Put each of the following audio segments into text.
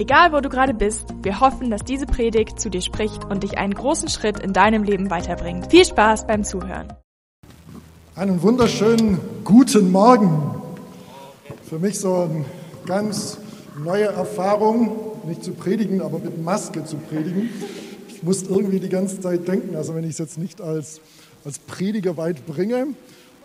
Egal wo du gerade bist, wir hoffen, dass diese Predigt zu dir spricht und dich einen großen Schritt in deinem Leben weiterbringt. Viel Spaß beim Zuhören. Einen wunderschönen guten Morgen. Für mich so eine ganz neue Erfahrung, nicht zu predigen, aber mit Maske zu predigen. Ich muss irgendwie die ganze Zeit denken, also wenn ich es jetzt nicht als, als Prediger weit bringe,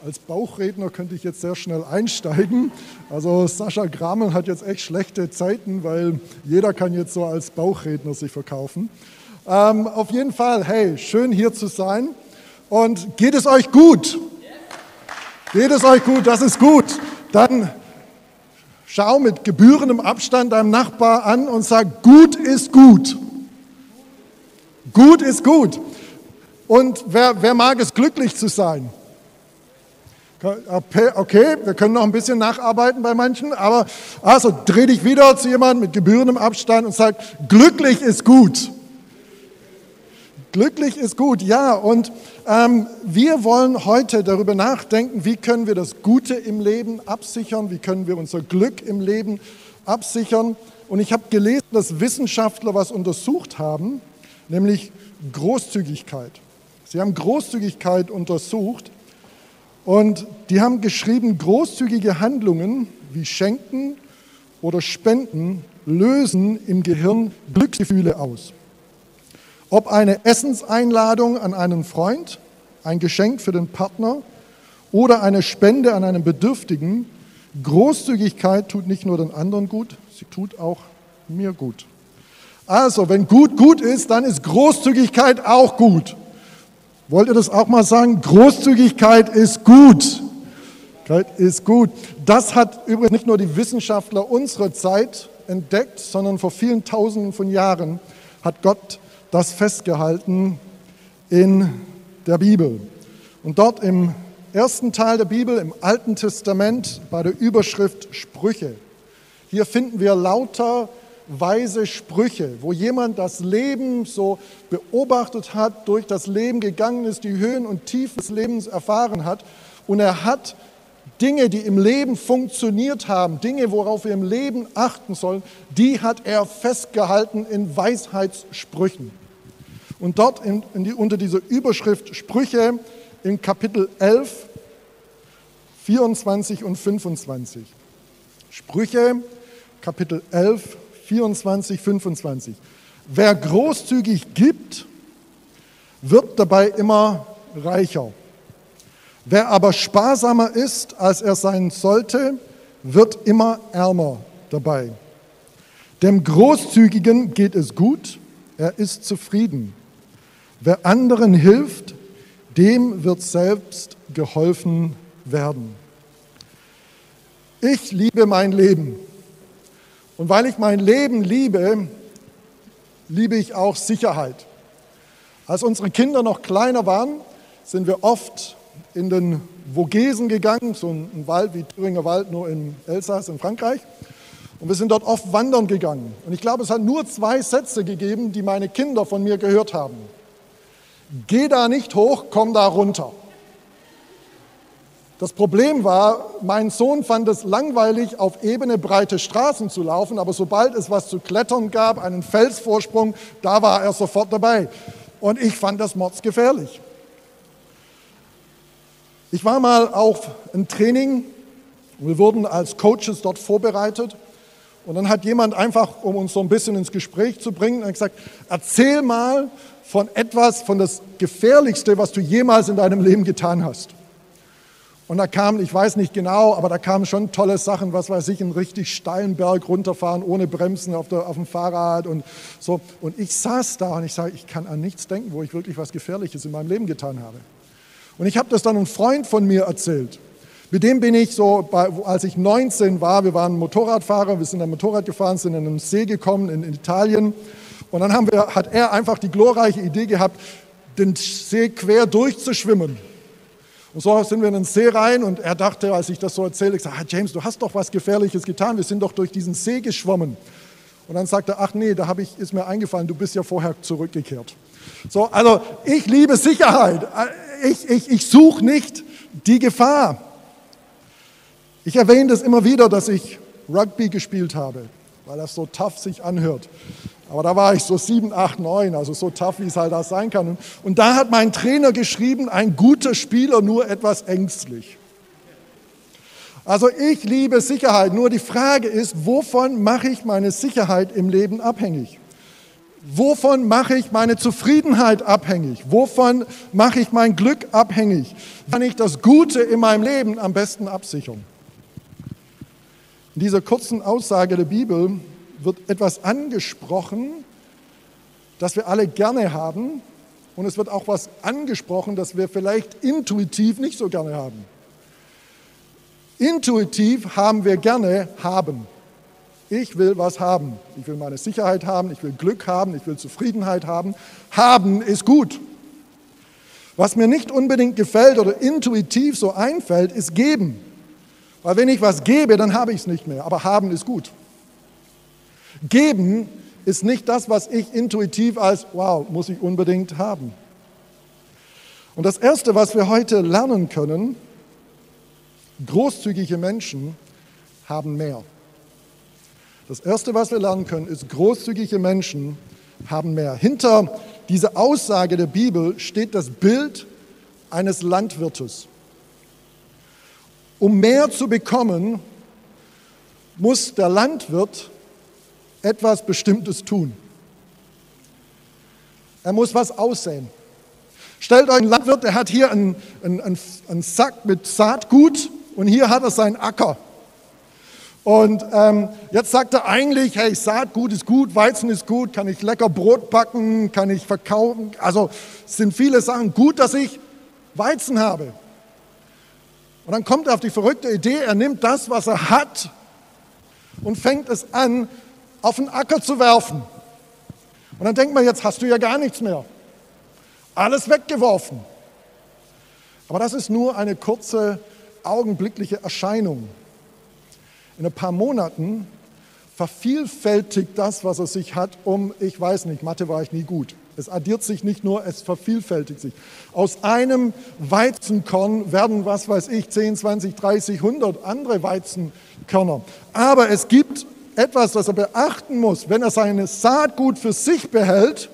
als Bauchredner könnte ich jetzt sehr schnell einsteigen. Also Sascha Gramel hat jetzt echt schlechte Zeiten, weil jeder kann jetzt so als Bauchredner sich verkaufen. Ähm, auf jeden Fall, hey, schön hier zu sein. Und geht es euch gut? Geht es euch gut? Das ist gut. Dann schau mit gebührendem Abstand deinem Nachbar an und sag, gut ist gut. Gut ist gut. Und wer, wer mag es, glücklich zu sein? Okay, wir können noch ein bisschen nacharbeiten bei manchen, aber also dreh dich wieder zu jemandem mit gebührendem Abstand und sag, glücklich ist gut. Glücklich ist gut, ja. Und ähm, wir wollen heute darüber nachdenken, wie können wir das Gute im Leben absichern, wie können wir unser Glück im Leben absichern. Und ich habe gelesen, dass Wissenschaftler was untersucht haben, nämlich Großzügigkeit. Sie haben Großzügigkeit untersucht und die haben geschrieben, großzügige Handlungen wie Schenken oder Spenden lösen im Gehirn Glücksgefühle aus. Ob eine Essenseinladung an einen Freund, ein Geschenk für den Partner oder eine Spende an einen Bedürftigen, Großzügigkeit tut nicht nur den anderen gut, sie tut auch mir gut. Also, wenn gut gut ist, dann ist Großzügigkeit auch gut. Wollt ihr das auch mal sagen? Großzügigkeit ist gut. Ist gut. Das hat übrigens nicht nur die Wissenschaftler unserer Zeit entdeckt, sondern vor vielen Tausenden von Jahren hat Gott das festgehalten in der Bibel. Und dort im ersten Teil der Bibel, im Alten Testament, bei der Überschrift Sprüche, hier finden wir lauter weise Sprüche, wo jemand das Leben so beobachtet hat, durch das Leben gegangen ist, die Höhen und Tiefen des Lebens erfahren hat und er hat Dinge, die im Leben funktioniert haben, Dinge, worauf wir im Leben achten sollen, die hat er festgehalten in Weisheitssprüchen. Und dort in, in die, unter dieser Überschrift Sprüche in Kapitel 11, 24 und 25. Sprüche, Kapitel 11, 24, 25. Wer großzügig gibt, wird dabei immer reicher. Wer aber sparsamer ist, als er sein sollte, wird immer ärmer dabei. Dem Großzügigen geht es gut, er ist zufrieden. Wer anderen hilft, dem wird selbst geholfen werden. Ich liebe mein Leben. Und weil ich mein Leben liebe, liebe ich auch Sicherheit. Als unsere Kinder noch kleiner waren, sind wir oft in den Vogesen gegangen, so ein Wald wie Thüringer Wald, nur in Elsass in Frankreich. Und wir sind dort oft wandern gegangen. Und ich glaube, es hat nur zwei Sätze gegeben, die meine Kinder von mir gehört haben. Geh da nicht hoch, komm da runter. Das Problem war, mein Sohn fand es langweilig, auf ebene, breite Straßen zu laufen, aber sobald es was zu klettern gab, einen Felsvorsprung, da war er sofort dabei. Und ich fand das mordsgefährlich. Ich war mal auf ein Training, wir wurden als Coaches dort vorbereitet und dann hat jemand einfach, um uns so ein bisschen ins Gespräch zu bringen, gesagt, erzähl mal von etwas, von das Gefährlichste, was du jemals in deinem Leben getan hast. Und da kamen, ich weiß nicht genau, aber da kamen schon tolle Sachen, was weiß ich, einen richtig steilen Berg runterfahren, ohne Bremsen auf, der, auf dem Fahrrad und so. Und ich saß da und ich sage, ich kann an nichts denken, wo ich wirklich was Gefährliches in meinem Leben getan habe. Und ich habe das dann einem Freund von mir erzählt. Mit dem bin ich so, bei, als ich 19 war, wir waren Motorradfahrer, wir sind am Motorrad gefahren, sind in einen See gekommen in, Italien. Und dann haben wir, hat er einfach die glorreiche Idee gehabt, den See quer durchzuschwimmen. Und so sind wir in den See rein und er dachte, als ich das so erzählte, ich sage, ah, James, du hast doch was Gefährliches getan, wir sind doch durch diesen See geschwommen. Und dann sagte er, ach nee, da ich, ist mir eingefallen, du bist ja vorher zurückgekehrt. So, also ich liebe Sicherheit. Ich, ich, ich suche nicht die Gefahr. Ich erwähne das immer wieder, dass ich Rugby gespielt habe, weil das so tough sich anhört. Aber da war ich so sieben, acht, neun, also so tough, wie es halt das sein kann. Und da hat mein Trainer geschrieben, ein guter Spieler, nur etwas ängstlich. Also ich liebe Sicherheit, nur die Frage ist, wovon mache ich meine Sicherheit im Leben abhängig? Wovon mache ich meine Zufriedenheit abhängig? Wovon mache ich mein Glück abhängig? Kann ich das Gute in meinem Leben am besten absichern? In dieser kurzen Aussage der Bibel wird etwas angesprochen, das wir alle gerne haben. Und es wird auch was angesprochen, das wir vielleicht intuitiv nicht so gerne haben. Intuitiv haben wir gerne haben. Ich will was haben. Ich will meine Sicherheit haben, ich will Glück haben, ich will Zufriedenheit haben. Haben ist gut. Was mir nicht unbedingt gefällt oder intuitiv so einfällt, ist geben. Weil wenn ich was gebe, dann habe ich es nicht mehr. Aber haben ist gut. Geben ist nicht das, was ich intuitiv als, wow, muss ich unbedingt haben. Und das Erste, was wir heute lernen können, großzügige Menschen haben mehr. Das Erste, was wir lernen können, ist, großzügige Menschen haben mehr. Hinter dieser Aussage der Bibel steht das Bild eines Landwirtes. Um mehr zu bekommen, muss der Landwirt etwas Bestimmtes tun. Er muss was aussehen. Stellt euch einen Landwirt, der hat hier einen, einen, einen Sack mit Saatgut und hier hat er seinen Acker. Und ähm, jetzt sagt er eigentlich, hey, Saatgut ist gut, Weizen ist gut, kann ich lecker Brot backen, kann ich verkaufen. Also sind viele Sachen gut, dass ich Weizen habe. Und dann kommt er auf die verrückte Idee, er nimmt das, was er hat und fängt es an, auf den Acker zu werfen. Und dann denkt man, jetzt hast du ja gar nichts mehr. Alles weggeworfen. Aber das ist nur eine kurze, augenblickliche Erscheinung. In ein paar Monaten vervielfältigt das, was er sich hat, um, ich weiß nicht, Mathe war ich nie gut. Es addiert sich nicht nur, es vervielfältigt sich. Aus einem Weizenkorn werden, was weiß ich, 10, 20, 30, 100 andere Weizenkörner. Aber es gibt etwas, das er beachten muss. Wenn er seine Saatgut für sich behält,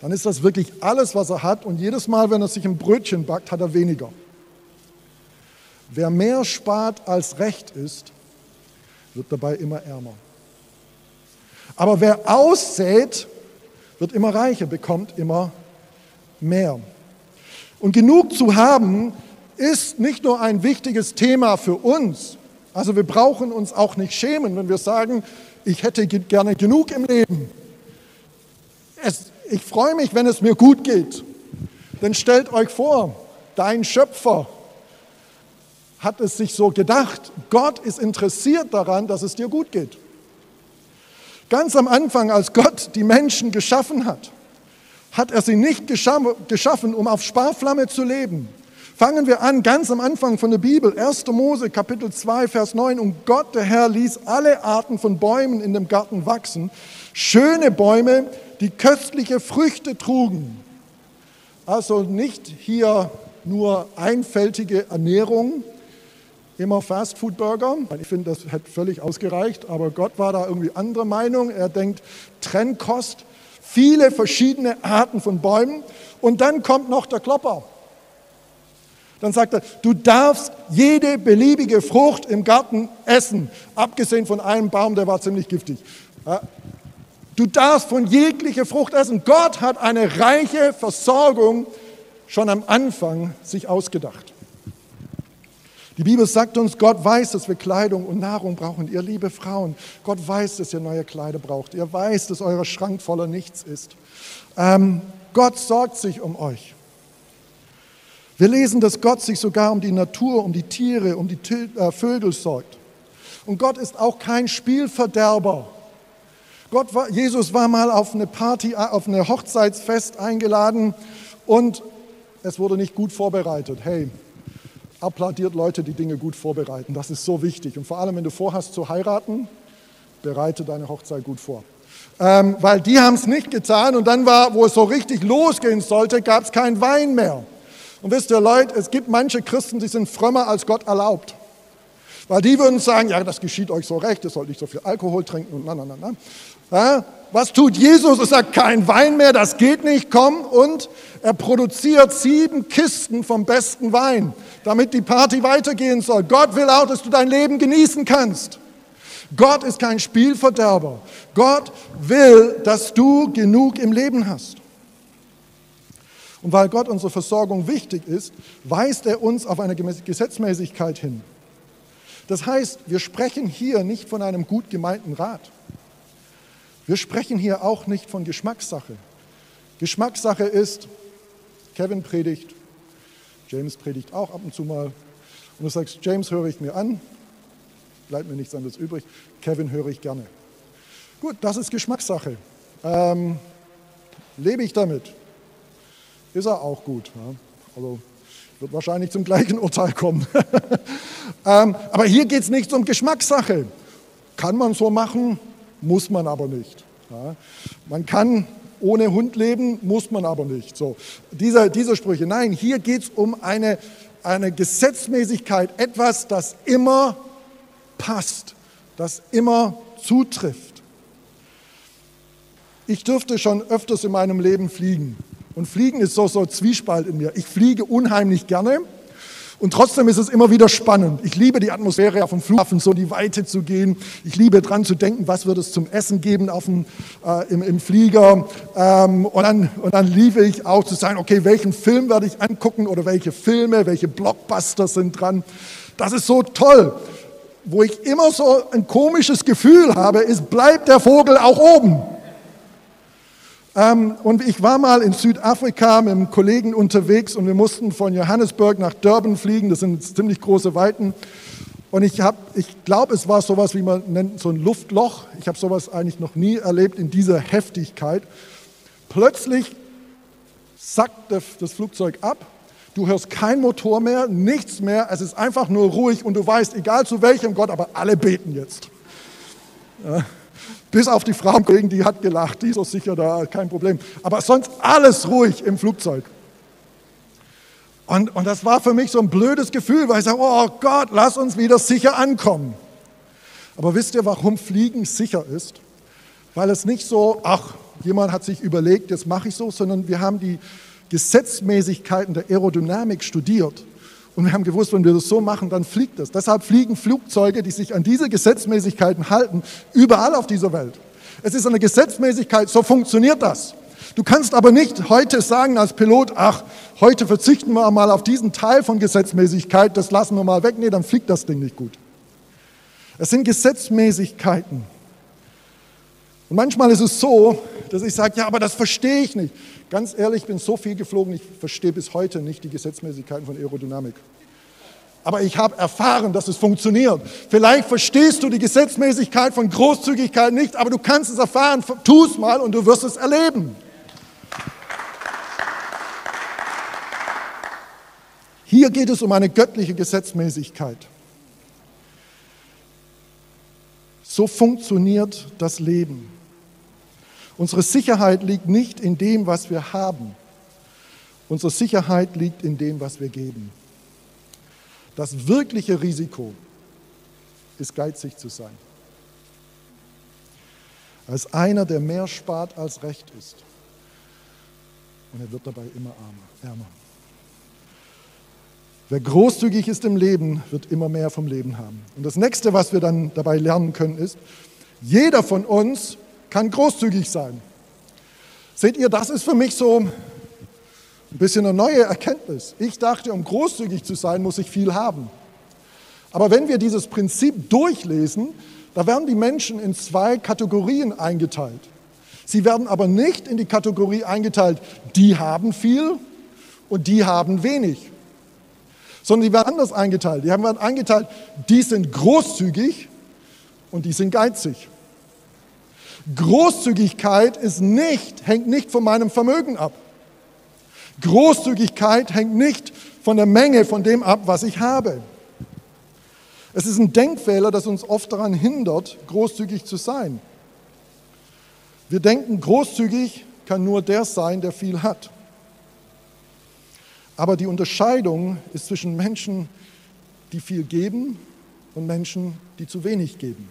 dann ist das wirklich alles, was er hat. Und jedes Mal, wenn er sich ein Brötchen backt, hat er weniger. Wer mehr spart als recht ist, wird dabei immer ärmer. Aber wer aussät, wird immer reicher, bekommt immer mehr. Und genug zu haben ist nicht nur ein wichtiges Thema für uns. Also wir brauchen uns auch nicht schämen, wenn wir sagen, ich hätte gerne genug im Leben. Es, ich freue mich, wenn es mir gut geht. Denn stellt euch vor, dein Schöpfer hat es sich so gedacht. Gott ist interessiert daran, dass es dir gut geht. Ganz am Anfang, als Gott die Menschen geschaffen hat, hat er sie nicht geschaffen, um auf Sparflamme zu leben. Fangen wir an, ganz am Anfang von der Bibel, 1. Mose, Kapitel 2, Vers 9. Und Gott, der Herr, ließ alle Arten von Bäumen in dem Garten wachsen. Schöne Bäume, die köstliche Früchte trugen. Also nicht hier nur einfältige Ernährung, immer Fastfood-Burger. Ich finde, das hätte völlig ausgereicht, aber Gott war da irgendwie anderer Meinung. Er denkt Trennkost, viele verschiedene Arten von Bäumen und dann kommt noch der Klopper. Dann sagt er, du darfst jede beliebige Frucht im Garten essen, abgesehen von einem Baum, der war ziemlich giftig. Du darfst von jeglicher Frucht essen. Gott hat eine reiche Versorgung schon am Anfang sich ausgedacht. Die Bibel sagt uns, Gott weiß, dass wir Kleidung und Nahrung brauchen. Ihr liebe Frauen, Gott weiß, dass ihr neue Kleider braucht. Ihr weiß, dass euer Schrank voller nichts ist. Ähm, Gott sorgt sich um euch. Wir lesen, dass Gott sich sogar um die Natur, um die Tiere, um die äh, Vögel sorgt. Und Gott ist auch kein Spielverderber. Gott war, Jesus war mal auf eine Party, auf eine Hochzeitsfest eingeladen und es wurde nicht gut vorbereitet. Hey, applaudiert Leute, die Dinge gut vorbereiten. Das ist so wichtig. Und vor allem, wenn du vorhast zu heiraten, bereite deine Hochzeit gut vor. Ähm, weil die haben es nicht getan und dann war, wo es so richtig losgehen sollte, gab es keinen Wein mehr. Und wisst ihr, Leute, es gibt manche Christen, die sind frömmer als Gott erlaubt. Weil die würden sagen, ja, das geschieht euch so recht, ihr sollt nicht so viel Alkohol trinken und na, na, na, na. Ja, was tut Jesus? Er sagt, kein Wein mehr, das geht nicht, komm. Und er produziert sieben Kisten vom besten Wein, damit die Party weitergehen soll. Gott will auch, dass du dein Leben genießen kannst. Gott ist kein Spielverderber. Gott will, dass du genug im Leben hast. Und weil Gott unsere Versorgung wichtig ist, weist er uns auf eine Gesetzmäßigkeit hin. Das heißt, wir sprechen hier nicht von einem gut gemeinten Rat. Wir sprechen hier auch nicht von Geschmackssache. Geschmackssache ist, Kevin predigt, James predigt auch ab und zu mal. Und du sagst, James höre ich mir an, bleibt mir nichts anderes übrig. Kevin höre ich gerne. Gut, das ist Geschmackssache. Ähm, lebe ich damit? Ist er auch gut. Ja? Also wird wahrscheinlich zum gleichen Urteil kommen. ähm, aber hier geht es nicht um Geschmackssache. Kann man so machen, muss man aber nicht. Ja? Man kann ohne Hund leben, muss man aber nicht. So, diese, diese Sprüche. Nein, hier geht es um eine, eine Gesetzmäßigkeit, etwas, das immer passt, das immer zutrifft. Ich dürfte schon öfters in meinem Leben fliegen. Und Fliegen ist so, so Zwiespalt in mir. Ich fliege unheimlich gerne. Und trotzdem ist es immer wieder spannend. Ich liebe die Atmosphäre auf dem Flughafen, so die Weite zu gehen. Ich liebe dran zu denken, was wird es zum Essen geben auf dem, äh, im, im, Flieger. Ähm, und, dann, und dann liebe ich auch zu sagen, okay, welchen Film werde ich angucken oder welche Filme, welche Blockbuster sind dran. Das ist so toll wo ich immer so ein komisches Gefühl habe, ist, bleibt der Vogel auch oben. Ähm, und ich war mal in Südafrika mit einem Kollegen unterwegs und wir mussten von Johannesburg nach Durban fliegen. Das sind ziemlich große Weiten. Und ich, ich glaube, es war sowas, wie man nennt, so ein Luftloch. Ich habe sowas eigentlich noch nie erlebt in dieser Heftigkeit. Plötzlich sackt das Flugzeug ab Du hörst kein Motor mehr, nichts mehr. Es ist einfach nur ruhig und du weißt, egal zu welchem Gott, aber alle beten jetzt. Ja. Bis auf die Frau die hat gelacht, die ist so sicher da, kein Problem. Aber sonst alles ruhig im Flugzeug. Und, und das war für mich so ein blödes Gefühl, weil ich sage, oh Gott, lass uns wieder sicher ankommen. Aber wisst ihr, warum Fliegen sicher ist? Weil es nicht so, ach, jemand hat sich überlegt, jetzt mache ich so, sondern wir haben die Gesetzmäßigkeiten der Aerodynamik studiert. Und wir haben gewusst, wenn wir das so machen, dann fliegt es. Deshalb fliegen Flugzeuge, die sich an diese Gesetzmäßigkeiten halten, überall auf dieser Welt. Es ist eine Gesetzmäßigkeit, so funktioniert das. Du kannst aber nicht heute sagen als Pilot, ach, heute verzichten wir mal auf diesen Teil von Gesetzmäßigkeit, das lassen wir mal weg. Nee, dann fliegt das Ding nicht gut. Es sind Gesetzmäßigkeiten. Und manchmal ist es so, dass ich sage, ja, aber das verstehe ich nicht. Ganz ehrlich, ich bin so viel geflogen, ich verstehe bis heute nicht die Gesetzmäßigkeiten von Aerodynamik. Aber ich habe erfahren, dass es funktioniert. Vielleicht verstehst du die Gesetzmäßigkeit von Großzügigkeit nicht, aber du kannst es erfahren. Tu es mal und du wirst es erleben. Hier geht es um eine göttliche Gesetzmäßigkeit. So funktioniert das Leben. Unsere Sicherheit liegt nicht in dem, was wir haben. Unsere Sicherheit liegt in dem, was wir geben. Das wirkliche Risiko ist geizig zu sein. Als einer, der mehr spart als recht ist. Und er wird dabei immer armer, ärmer. Wer großzügig ist im Leben, wird immer mehr vom Leben haben. Und das nächste, was wir dann dabei lernen können, ist, jeder von uns kann großzügig sein. Seht ihr, das ist für mich so ein bisschen eine neue Erkenntnis. Ich dachte, um großzügig zu sein, muss ich viel haben. Aber wenn wir dieses Prinzip durchlesen, da werden die Menschen in zwei Kategorien eingeteilt. Sie werden aber nicht in die Kategorie eingeteilt, die haben viel und die haben wenig, sondern die werden anders eingeteilt. Die werden eingeteilt, die sind großzügig und die sind geizig. Großzügigkeit ist nicht, hängt nicht von meinem Vermögen ab. Großzügigkeit hängt nicht von der Menge von dem ab, was ich habe. Es ist ein Denkfehler, das uns oft daran hindert, großzügig zu sein. Wir denken, großzügig kann nur der sein, der viel hat. Aber die Unterscheidung ist zwischen Menschen, die viel geben und Menschen, die zu wenig geben.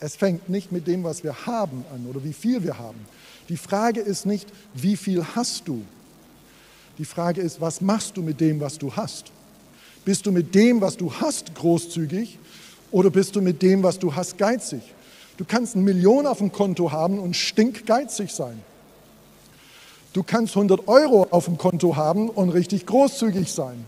Es fängt nicht mit dem, was wir haben an oder wie viel wir haben. Die Frage ist nicht, wie viel hast du? Die Frage ist, was machst du mit dem, was du hast? Bist du mit dem, was du hast, großzügig oder bist du mit dem, was du hast, geizig? Du kannst eine Million auf dem Konto haben und stinkgeizig sein. Du kannst 100 Euro auf dem Konto haben und richtig großzügig sein.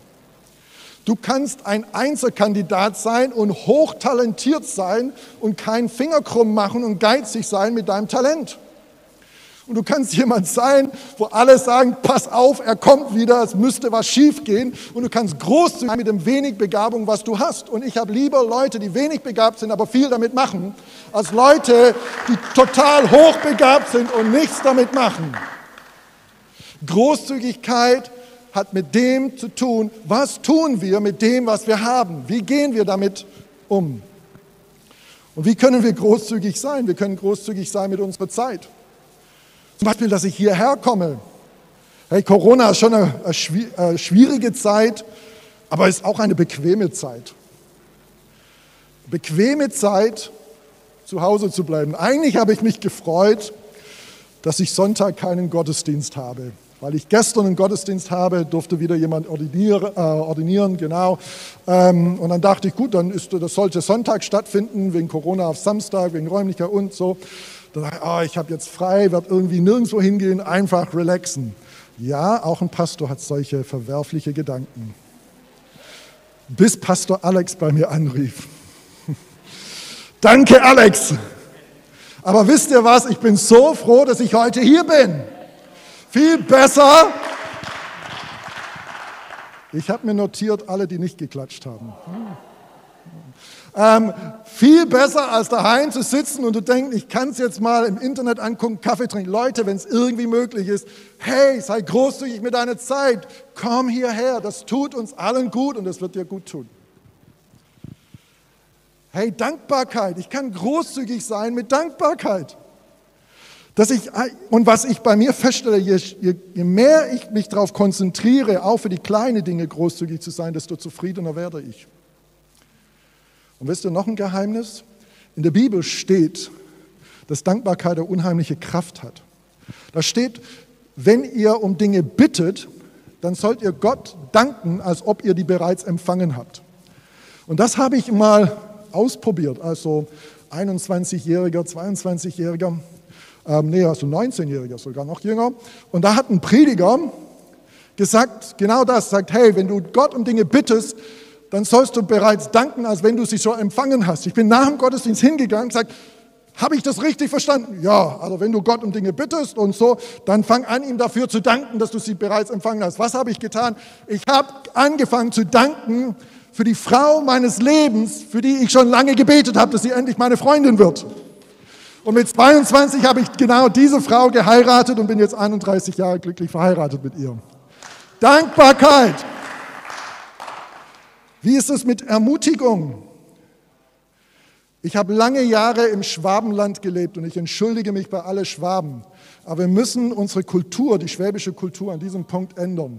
Du kannst ein Einzelkandidat sein und hochtalentiert sein und keinen Finger krumm machen und geizig sein mit deinem Talent. Und du kannst jemand sein, wo alle sagen, pass auf, er kommt wieder, es müsste was schief gehen. Und du kannst großzügig sein mit dem wenig Begabung, was du hast. Und ich habe lieber Leute, die wenig begabt sind, aber viel damit machen, als Leute, die total hochbegabt sind und nichts damit machen. Großzügigkeit hat mit dem zu tun, was tun wir mit dem, was wir haben? Wie gehen wir damit um? Und wie können wir großzügig sein? Wir können großzügig sein mit unserer Zeit. Zum Beispiel, dass ich hierher komme. Hey, Corona ist schon eine, eine schwierige Zeit, aber ist auch eine bequeme Zeit. Bequeme Zeit, zu Hause zu bleiben. Eigentlich habe ich mich gefreut, dass ich Sonntag keinen Gottesdienst habe. Weil ich gestern einen Gottesdienst habe, durfte wieder jemand ordinieren, äh, ordinieren genau. Ähm, und dann dachte ich, gut, dann ist, das sollte Sonntag stattfinden, wegen Corona auf Samstag, wegen räumlicher und so. Dann dachte ich, oh, ich habe jetzt frei, werde irgendwie nirgendwo hingehen, einfach relaxen. Ja, auch ein Pastor hat solche verwerfliche Gedanken. Bis Pastor Alex bei mir anrief. Danke, Alex. Aber wisst ihr was? Ich bin so froh, dass ich heute hier bin. Viel besser. Ich habe mir notiert, alle, die nicht geklatscht haben. Ähm, viel besser als daheim zu sitzen und du denkst, ich kann es jetzt mal im Internet angucken, Kaffee trinken. Leute, wenn es irgendwie möglich ist, hey, sei großzügig mit deiner Zeit, komm hierher, das tut uns allen gut und das wird dir gut tun. Hey, Dankbarkeit, ich kann großzügig sein mit Dankbarkeit. Dass ich, und was ich bei mir feststelle, je, je, mehr ich mich darauf konzentriere, auch für die kleinen Dinge großzügig zu sein, desto zufriedener werde ich. Und wisst ihr noch ein Geheimnis? In der Bibel steht, dass Dankbarkeit eine unheimliche Kraft hat. Da steht, wenn ihr um Dinge bittet, dann sollt ihr Gott danken, als ob ihr die bereits empfangen habt. Und das habe ich mal ausprobiert, also 21-Jähriger, 22-Jähriger ähm, nee, also 19-Jähriger, sogar noch jünger. Und da hat ein Prediger gesagt, genau das, sagt, hey, wenn du Gott um Dinge bittest, dann sollst du bereits danken, als wenn du sie schon empfangen hast. Ich bin nach dem Gottesdienst hingegangen und gesagt, habe ich das richtig verstanden? Ja, also wenn du Gott um Dinge bittest und so, dann fang an, ihm dafür zu danken, dass du sie bereits empfangen hast. Was habe ich getan? Ich habe angefangen zu danken für die Frau meines Lebens, für die ich schon lange gebetet habe, dass sie endlich meine Freundin wird. Und mit 22 habe ich genau diese Frau geheiratet und bin jetzt 31 Jahre glücklich verheiratet mit ihr. Dankbarkeit. Wie ist es mit Ermutigung? Ich habe lange Jahre im Schwabenland gelebt und ich entschuldige mich bei allen Schwaben. Aber wir müssen unsere Kultur, die schwäbische Kultur, an diesem Punkt ändern.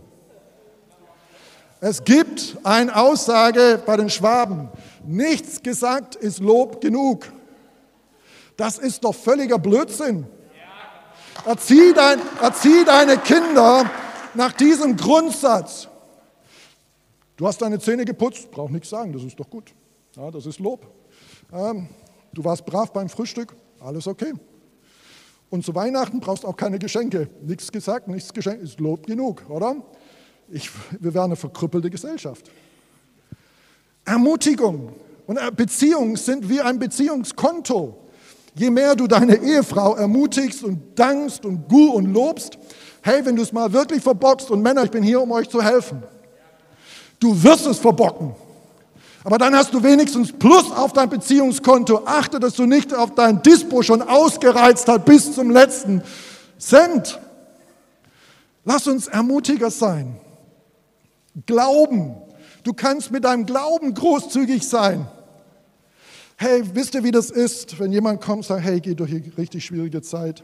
Es gibt eine Aussage bei den Schwaben, nichts gesagt ist Lob genug. Das ist doch völliger Blödsinn. Erzieh, dein, erzieh deine Kinder nach diesem Grundsatz. Du hast deine Zähne geputzt, brauch nichts sagen, das ist doch gut. Ja, das ist Lob. Ähm, du warst brav beim Frühstück, alles okay. Und zu Weihnachten brauchst auch keine Geschenke. Nichts gesagt, nichts geschenkt, ist Lob genug, oder? Ich, wir wären eine verkrüppelte Gesellschaft. Ermutigung und Beziehungen sind wie ein Beziehungskonto. Je mehr du deine Ehefrau ermutigst und dankst und gut und lobst, hey, wenn du es mal wirklich verbockst und Männer, ich bin hier, um euch zu helfen. Du wirst es verbocken. Aber dann hast du wenigstens Plus auf dein Beziehungskonto. Achte, dass du nicht auf dein Dispo schon ausgereizt hast bis zum letzten Cent. Lass uns Ermutiger sein. Glauben. Du kannst mit deinem Glauben großzügig sein. Hey, wisst ihr, wie das ist, wenn jemand kommt und sagt, hey, geht durch eine richtig schwierige Zeit.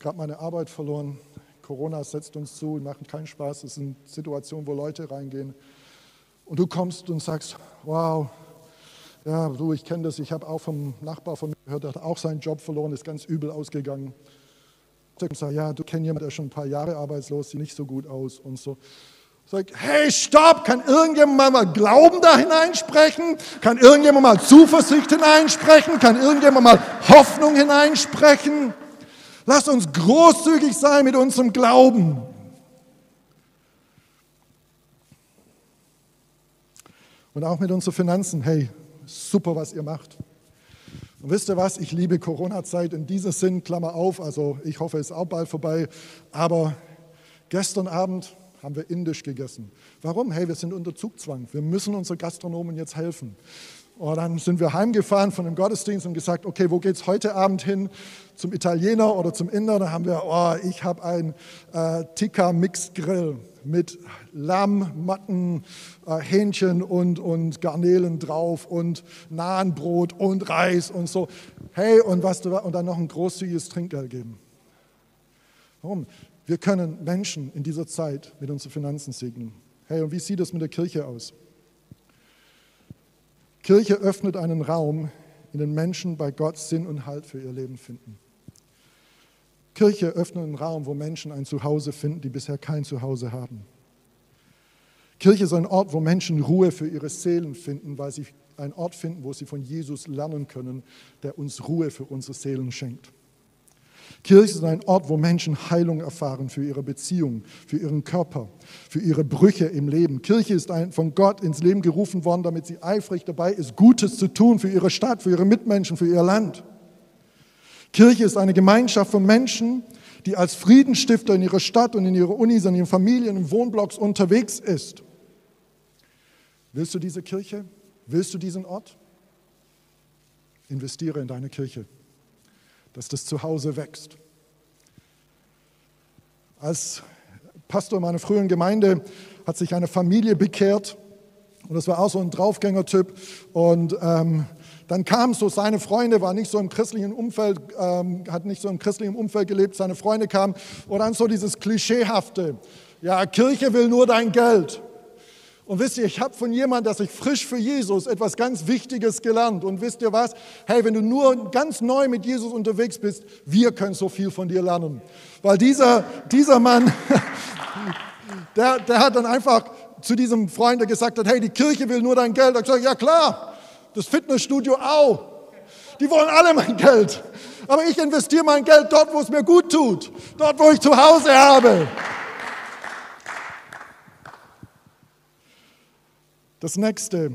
Gerade meine Arbeit verloren. Corona setzt uns zu, macht keinen Spaß. Es sind Situationen, wo Leute reingehen. Und du kommst und sagst, wow, ja, du, ich kenne das, ich habe auch vom Nachbar von mir gehört, der hat auch seinen Job verloren, ist ganz übel ausgegangen. Ich sage, ja, du kennst jemanden, der ist schon ein paar Jahre arbeitslos, sieht nicht so gut aus und so. Sag, hey, stopp, kann irgendjemand mal Glauben da hineinsprechen? Kann irgendjemand mal Zuversicht hineinsprechen? Kann irgendjemand mal Hoffnung hineinsprechen? Lass uns großzügig sein mit unserem Glauben. Und auch mit unseren Finanzen. Hey, super, was ihr macht. Und wisst ihr was? Ich liebe Corona-Zeit in diesem Sinn, Klammer auf. Also ich hoffe, es ist auch bald vorbei. Aber gestern Abend haben wir indisch gegessen. Warum? Hey, wir sind unter Zugzwang. Wir müssen unseren Gastronomen jetzt helfen. Und dann sind wir heimgefahren von dem Gottesdienst und gesagt, okay, wo geht es heute Abend hin? Zum Italiener oder zum Inder? Da haben wir, oh, ich habe ein äh, Tikka Mixed Grill mit Lamm, Matten, äh, Hähnchen und, und Garnelen drauf und Nahenbrot und Reis und so. Hey, und, was, und dann noch ein großzügiges Trinkgeld geben. Warum? Wir können Menschen in dieser Zeit mit unseren Finanzen segnen. Hey, und wie sieht es mit der Kirche aus? Kirche öffnet einen Raum, in dem Menschen bei Gott Sinn und Halt für ihr Leben finden. Kirche öffnet einen Raum, wo Menschen ein Zuhause finden, die bisher kein Zuhause haben. Kirche ist ein Ort, wo Menschen Ruhe für ihre Seelen finden, weil sie einen Ort finden, wo sie von Jesus lernen können, der uns Ruhe für unsere Seelen schenkt. Kirche ist ein Ort, wo Menschen Heilung erfahren für ihre Beziehung, für ihren Körper, für ihre Brüche im Leben. Kirche ist ein, von Gott ins Leben gerufen worden, damit sie eifrig dabei ist, Gutes zu tun für ihre Stadt, für ihre Mitmenschen, für ihr Land. Kirche ist eine Gemeinschaft von Menschen, die als Friedensstifter in ihrer Stadt und in ihrer Unis, in ihren Familien, in Wohnblocks unterwegs ist. Willst du diese Kirche? Willst du diesen Ort? Investiere in deine Kirche dass das Zuhause wächst. Als Pastor meiner früheren Gemeinde hat sich eine Familie bekehrt und das war auch so ein Draufgänger-Typ. Und ähm, dann kam so, seine Freunde, war nicht so im christlichen Umfeld, ähm, hat nicht so im christlichen Umfeld gelebt, seine Freunde kamen und dann so dieses Klischeehafte, ja, Kirche will nur dein Geld. Und wisst ihr, ich habe von jemandem, der sich frisch für Jesus etwas ganz Wichtiges gelernt. Und wisst ihr was? Hey, wenn du nur ganz neu mit Jesus unterwegs bist, wir können so viel von dir lernen. Weil dieser, dieser Mann, der, der hat dann einfach zu diesem Freund, der gesagt hat, hey, die Kirche will nur dein Geld. Er hat gesagt, ja klar, das Fitnessstudio auch. Die wollen alle mein Geld. Aber ich investiere mein Geld dort, wo es mir gut tut. Dort, wo ich zu Hause habe. Das nächste,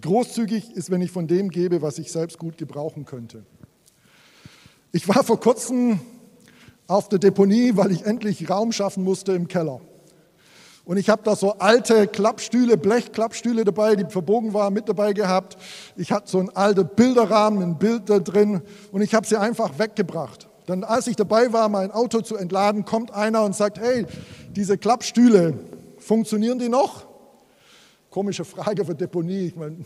großzügig ist, wenn ich von dem gebe, was ich selbst gut gebrauchen könnte. Ich war vor kurzem auf der Deponie, weil ich endlich Raum schaffen musste im Keller. Und ich habe da so alte Klappstühle, Blechklappstühle dabei, die verbogen waren, mit dabei gehabt. Ich hatte so einen alten Bilderrahmen, ein Bild da drin und ich habe sie einfach weggebracht. Dann, als ich dabei war, mein Auto zu entladen, kommt einer und sagt, hey, diese Klappstühle, funktionieren die noch? Komische Frage für Deponie. Ich mein,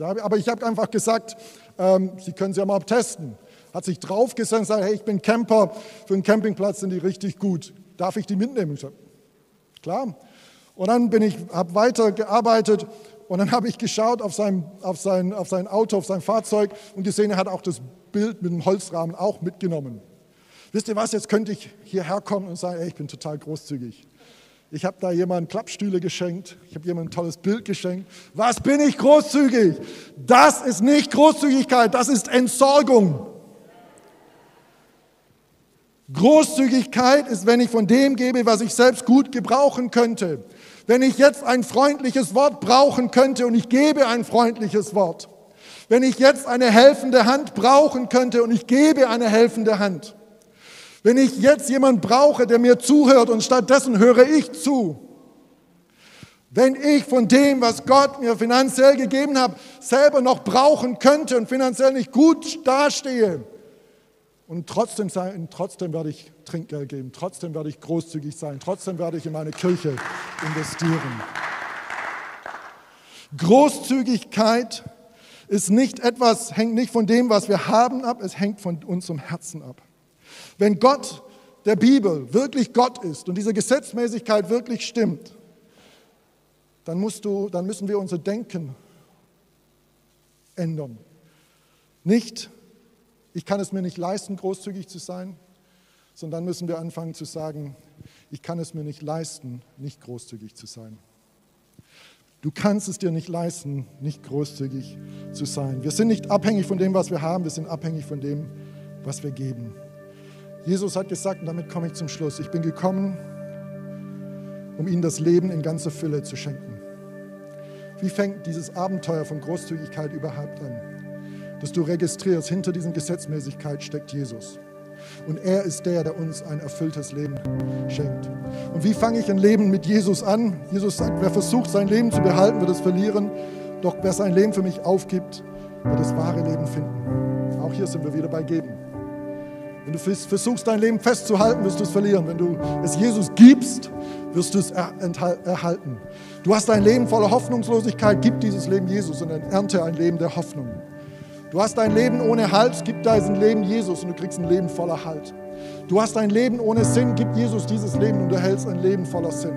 aber ich habe einfach gesagt, ähm, Sie können sie ja mal testen. Hat sich draufgesetzt und sagt, hey, ich bin Camper, für einen Campingplatz sind die richtig gut. Darf ich die mitnehmen? Ich sage, klar. Und dann bin ich, habe weiter gearbeitet und dann habe ich geschaut auf sein, auf, sein, auf sein Auto, auf sein Fahrzeug und gesehen, er hat auch das Bild mit dem Holzrahmen auch mitgenommen. Wisst ihr was, jetzt könnte ich hierher kommen und sagen, ey, ich bin total großzügig. Ich habe da jemandem Klappstühle geschenkt. Ich habe jemandem ein tolles Bild geschenkt. Was bin ich großzügig? Das ist nicht Großzügigkeit, das ist Entsorgung. Großzügigkeit ist, wenn ich von dem gebe, was ich selbst gut gebrauchen könnte. Wenn ich jetzt ein freundliches Wort brauchen könnte und ich gebe ein freundliches Wort. Wenn ich jetzt eine helfende Hand brauchen könnte und ich gebe eine helfende Hand. Wenn ich jetzt jemand brauche, der mir zuhört und stattdessen höre ich zu. Wenn ich von dem, was Gott mir finanziell gegeben hat, selber noch brauchen könnte und finanziell nicht gut dastehe, Und trotzdem, sein, trotzdem werde ich Trinkgeld geben, trotzdem werde ich großzügig sein, trotzdem werde ich in meine Kirche investieren. Großzügigkeit ist nicht etwas, hängt nicht von dem, was wir haben ab, es hängt von unserem Herzen ab. Wenn Gott der Bibel wirklich Gott ist und diese Gesetzmäßigkeit wirklich stimmt, dann, musst du, dann müssen wir unser Denken ändern. Nicht, ich kann es mir nicht leisten, großzügig zu sein, sondern dann müssen wir anfangen zu sagen, ich kann es mir nicht leisten, nicht großzügig zu sein. Du kannst es dir nicht leisten, nicht großzügig zu sein. Wir sind nicht abhängig von dem, was wir haben, wir sind abhängig von dem, was wir geben. Jesus hat gesagt, und damit komme ich zum Schluss, ich bin gekommen, um ihnen das Leben in ganzer Fülle zu schenken. Wie fängt dieses Abenteuer von Großzügigkeit überhaupt an? Dass du registrierst, hinter diesem Gesetzmäßigkeit steckt Jesus. Und er ist der, der uns ein erfülltes Leben schenkt. Und wie fange ich ein Leben mit Jesus an? Jesus sagt, wer versucht, sein Leben zu behalten, wird es verlieren. Doch wer sein Leben für mich aufgibt, wird das wahre Leben finden. Auch hier sind wir wieder bei Geben. Wenn du versuchst, dein Leben festzuhalten, wirst du es verlieren. Wenn du es Jesus gibst, wirst du es erhalten. Du hast ein Leben voller Hoffnungslosigkeit, gib dieses Leben Jesus und ernte ein Leben der Hoffnung. Du hast ein Leben ohne Halt, gib diesen Leben Jesus und du kriegst ein Leben voller Halt. Du hast ein Leben ohne Sinn, gib Jesus dieses Leben und du erhältst ein Leben voller Sinn.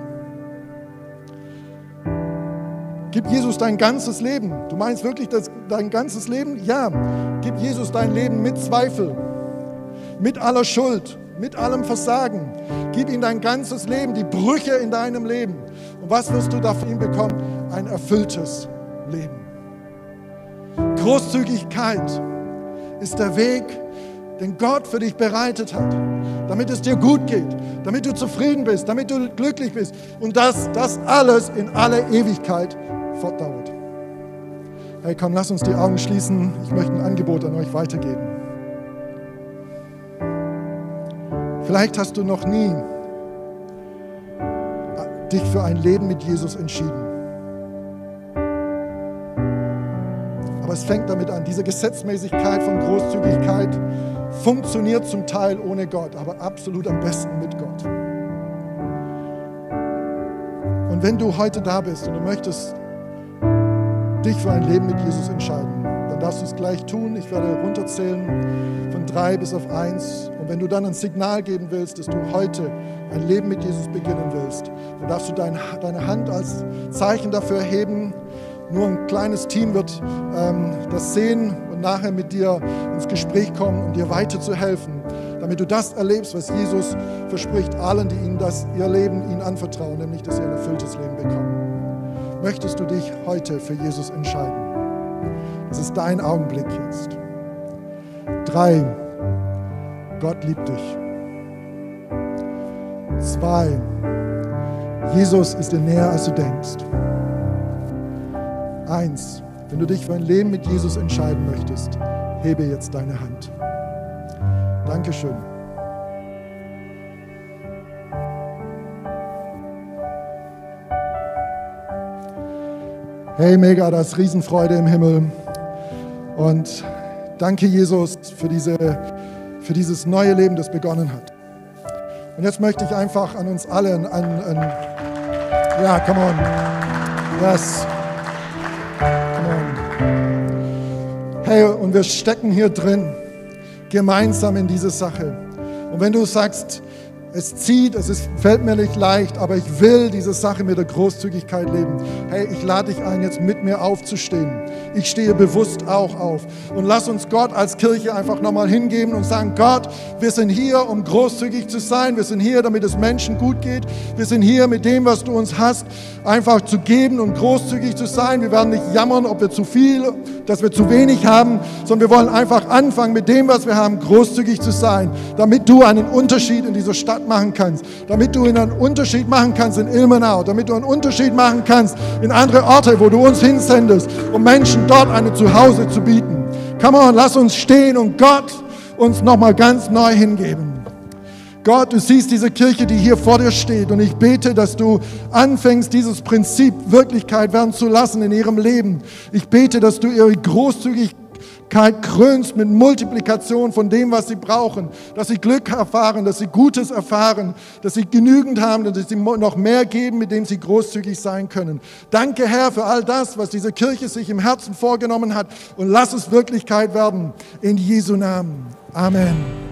Gib Jesus dein ganzes Leben. Du meinst wirklich das, dein ganzes Leben? Ja. Gib Jesus dein Leben mit Zweifel, mit aller Schuld, mit allem Versagen. Gib ihm dein ganzes Leben, die Brüche in deinem Leben. Und was wirst du dafür bekommen? Ein erfülltes Leben. Großzügigkeit ist der Weg, den Gott für dich bereitet hat, damit es dir gut geht, damit du zufrieden bist, damit du glücklich bist und dass das alles in alle Ewigkeit fortdauert. Hey, komm, lass uns die Augen schließen. Ich möchte ein Angebot an euch weitergeben. Vielleicht hast du noch nie dich für ein Leben mit Jesus entschieden. Aber es fängt damit an. Diese Gesetzmäßigkeit von Großzügigkeit funktioniert zum Teil ohne Gott, aber absolut am besten mit Gott. Und wenn du heute da bist und du möchtest dich für ein Leben mit Jesus entscheiden, dann darfst du es gleich tun. Ich werde runterzählen von drei bis auf eins. Und wenn du dann ein Signal geben willst, dass du heute ein Leben mit Jesus beginnen willst, dann darfst du deine Hand als Zeichen dafür erheben. Nur ein kleines Team wird ähm, das sehen und nachher mit dir ins Gespräch kommen, um dir weiterzuhelfen, damit du das erlebst, was Jesus verspricht allen, die ihnen das, ihr Leben ihnen anvertrauen, nämlich dass sie ein erfülltes Leben bekommen. Möchtest du dich heute für Jesus entscheiden? Das ist dein Augenblick jetzt. Drei, Gott liebt dich. Zwei, Jesus ist dir näher, als du denkst. Eins, wenn du dich für ein Leben mit Jesus entscheiden möchtest, hebe jetzt deine Hand. Dankeschön. Hey, mega, das ist Riesenfreude im Himmel. Und danke, Jesus, für, diese, für dieses neue Leben, das begonnen hat. Und jetzt möchte ich einfach an uns alle, an, an ja, come on. Yes. Hey, und wir stecken hier drin, gemeinsam in diese Sache. Und wenn du sagst, es zieht, es ist, fällt mir nicht leicht, aber ich will diese Sache mit der Großzügigkeit leben. Hey, ich lade dich ein, jetzt mit mir aufzustehen. Ich stehe bewusst auch auf. Und lass uns Gott als Kirche einfach nochmal hingeben und sagen, Gott, wir sind hier, um großzügig zu sein. Wir sind hier, damit es Menschen gut geht. Wir sind hier mit dem, was du uns hast, einfach zu geben und großzügig zu sein. Wir werden nicht jammern, ob wir zu viel, dass wir zu wenig haben, sondern wir wollen einfach anfangen, mit dem, was wir haben, großzügig zu sein, damit du einen Unterschied in dieser Stadt machen kannst, damit du einen Unterschied machen kannst in Ilmenau, damit du einen Unterschied machen kannst in andere Orte, wo du uns hinsendest, um Menschen dort ein Zuhause zu bieten. Come on, lass uns stehen und Gott uns nochmal ganz neu hingeben. Gott, du siehst diese Kirche, die hier vor dir steht und ich bete, dass du anfängst, dieses Prinzip Wirklichkeit werden zu lassen in ihrem Leben. Ich bete, dass du ihre Großzügigkeit Dankbarkeit krönst mit Multiplikation von dem, was sie brauchen, dass sie Glück erfahren, dass sie Gutes erfahren, dass sie genügend haben und dass sie noch mehr geben, mit dem sie großzügig sein können. Danke, Herr, für all das, was diese Kirche sich im Herzen vorgenommen hat und lass es Wirklichkeit werden. In Jesu Namen. Amen.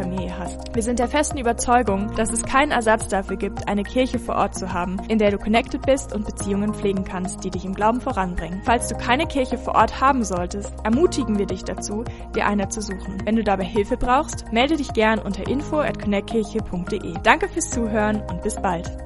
Familie hast. Wir sind der festen Überzeugung, dass es keinen Ersatz dafür gibt, eine Kirche vor Ort zu haben, in der du connected bist und Beziehungen pflegen kannst, die dich im Glauben voranbringen. Falls du keine Kirche vor Ort haben solltest, ermutigen wir dich dazu, dir eine zu suchen. Wenn du dabei Hilfe brauchst, melde dich gern unter info. Danke fürs Zuhören und bis bald.